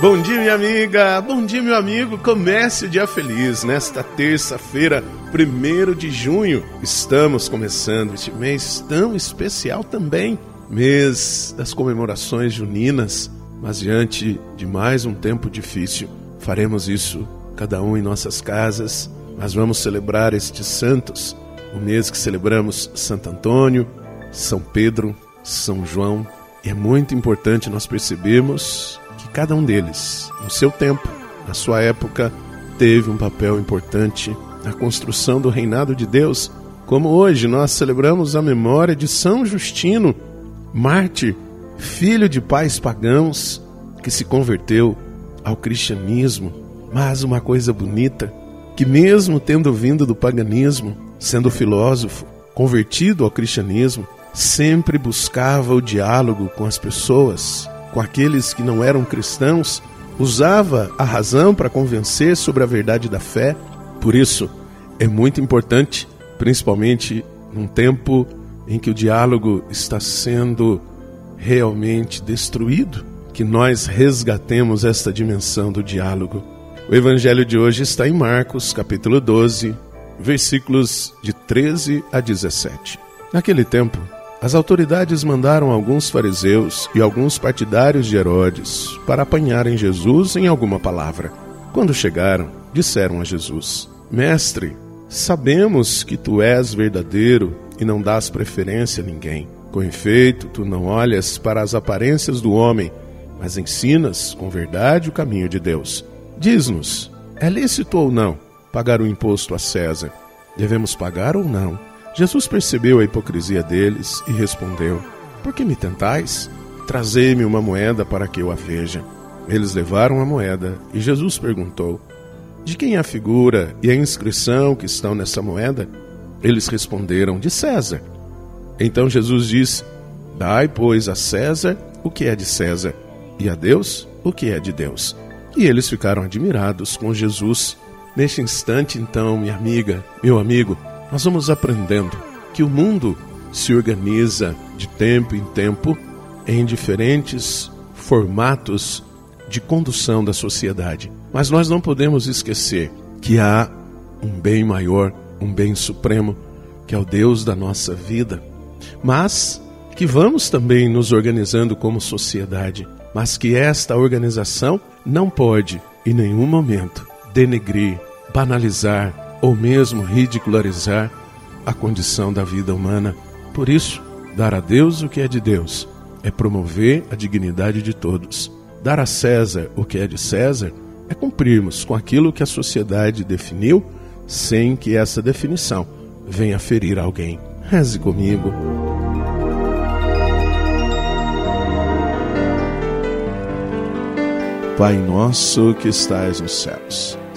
Bom dia, minha amiga. Bom dia, meu amigo. Comece o dia feliz nesta terça-feira, 1 de junho. Estamos começando este mês tão especial também mês das comemorações juninas. Mas diante de mais um tempo difícil, faremos isso cada um em nossas casas. Mas vamos celebrar estes santos. O mês que celebramos Santo Antônio, São Pedro, São João. É muito importante nós percebermos cada um deles, no seu tempo, na sua época, teve um papel importante na construção do reinado de Deus, como hoje nós celebramos a memória de São Justino, mártir, filho de pais pagãos, que se converteu ao cristianismo. Mas uma coisa bonita, que mesmo tendo vindo do paganismo, sendo filósofo, convertido ao cristianismo, sempre buscava o diálogo com as pessoas, com aqueles que não eram cristãos, usava a razão para convencer sobre a verdade da fé. Por isso, é muito importante, principalmente num tempo em que o diálogo está sendo realmente destruído, que nós resgatemos esta dimensão do diálogo. O evangelho de hoje está em Marcos, capítulo 12, versículos de 13 a 17. Naquele tempo, as autoridades mandaram alguns fariseus e alguns partidários de Herodes para apanharem Jesus em alguma palavra. Quando chegaram, disseram a Jesus: Mestre, sabemos que tu és verdadeiro e não dás preferência a ninguém. Com efeito, tu não olhas para as aparências do homem, mas ensinas com verdade o caminho de Deus. Diz-nos: é lícito ou não pagar o imposto a César? Devemos pagar ou não? Jesus percebeu a hipocrisia deles e respondeu: Por que me tentais? Trazei-me uma moeda para que eu a veja. Eles levaram a moeda e Jesus perguntou: De quem é a figura e a inscrição que estão nessa moeda? Eles responderam: De César. Então Jesus disse: Dai, pois, a César o que é de César, e a Deus o que é de Deus. E eles ficaram admirados com Jesus. Neste instante, então, minha amiga, meu amigo, nós vamos aprendendo que o mundo se organiza de tempo em tempo em diferentes formatos de condução da sociedade. Mas nós não podemos esquecer que há um bem maior, um bem supremo, que é o Deus da nossa vida. Mas que vamos também nos organizando como sociedade, mas que esta organização não pode, em nenhum momento, denegrir, banalizar, ou mesmo ridicularizar a condição da vida humana. Por isso, dar a Deus o que é de Deus é promover a dignidade de todos. Dar a César o que é de César é cumprirmos com aquilo que a sociedade definiu, sem que essa definição venha ferir alguém. Reze comigo. Pai nosso que estais nos céus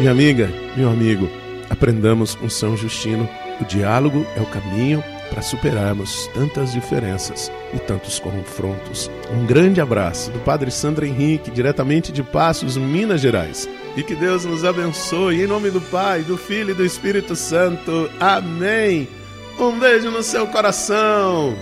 Minha amiga, meu amigo, aprendamos com São Justino. O diálogo é o caminho para superarmos tantas diferenças e tantos confrontos. Um grande abraço do Padre Sandro Henrique, diretamente de Passos, Minas Gerais. E que Deus nos abençoe, em nome do Pai, do Filho e do Espírito Santo. Amém. Um beijo no seu coração.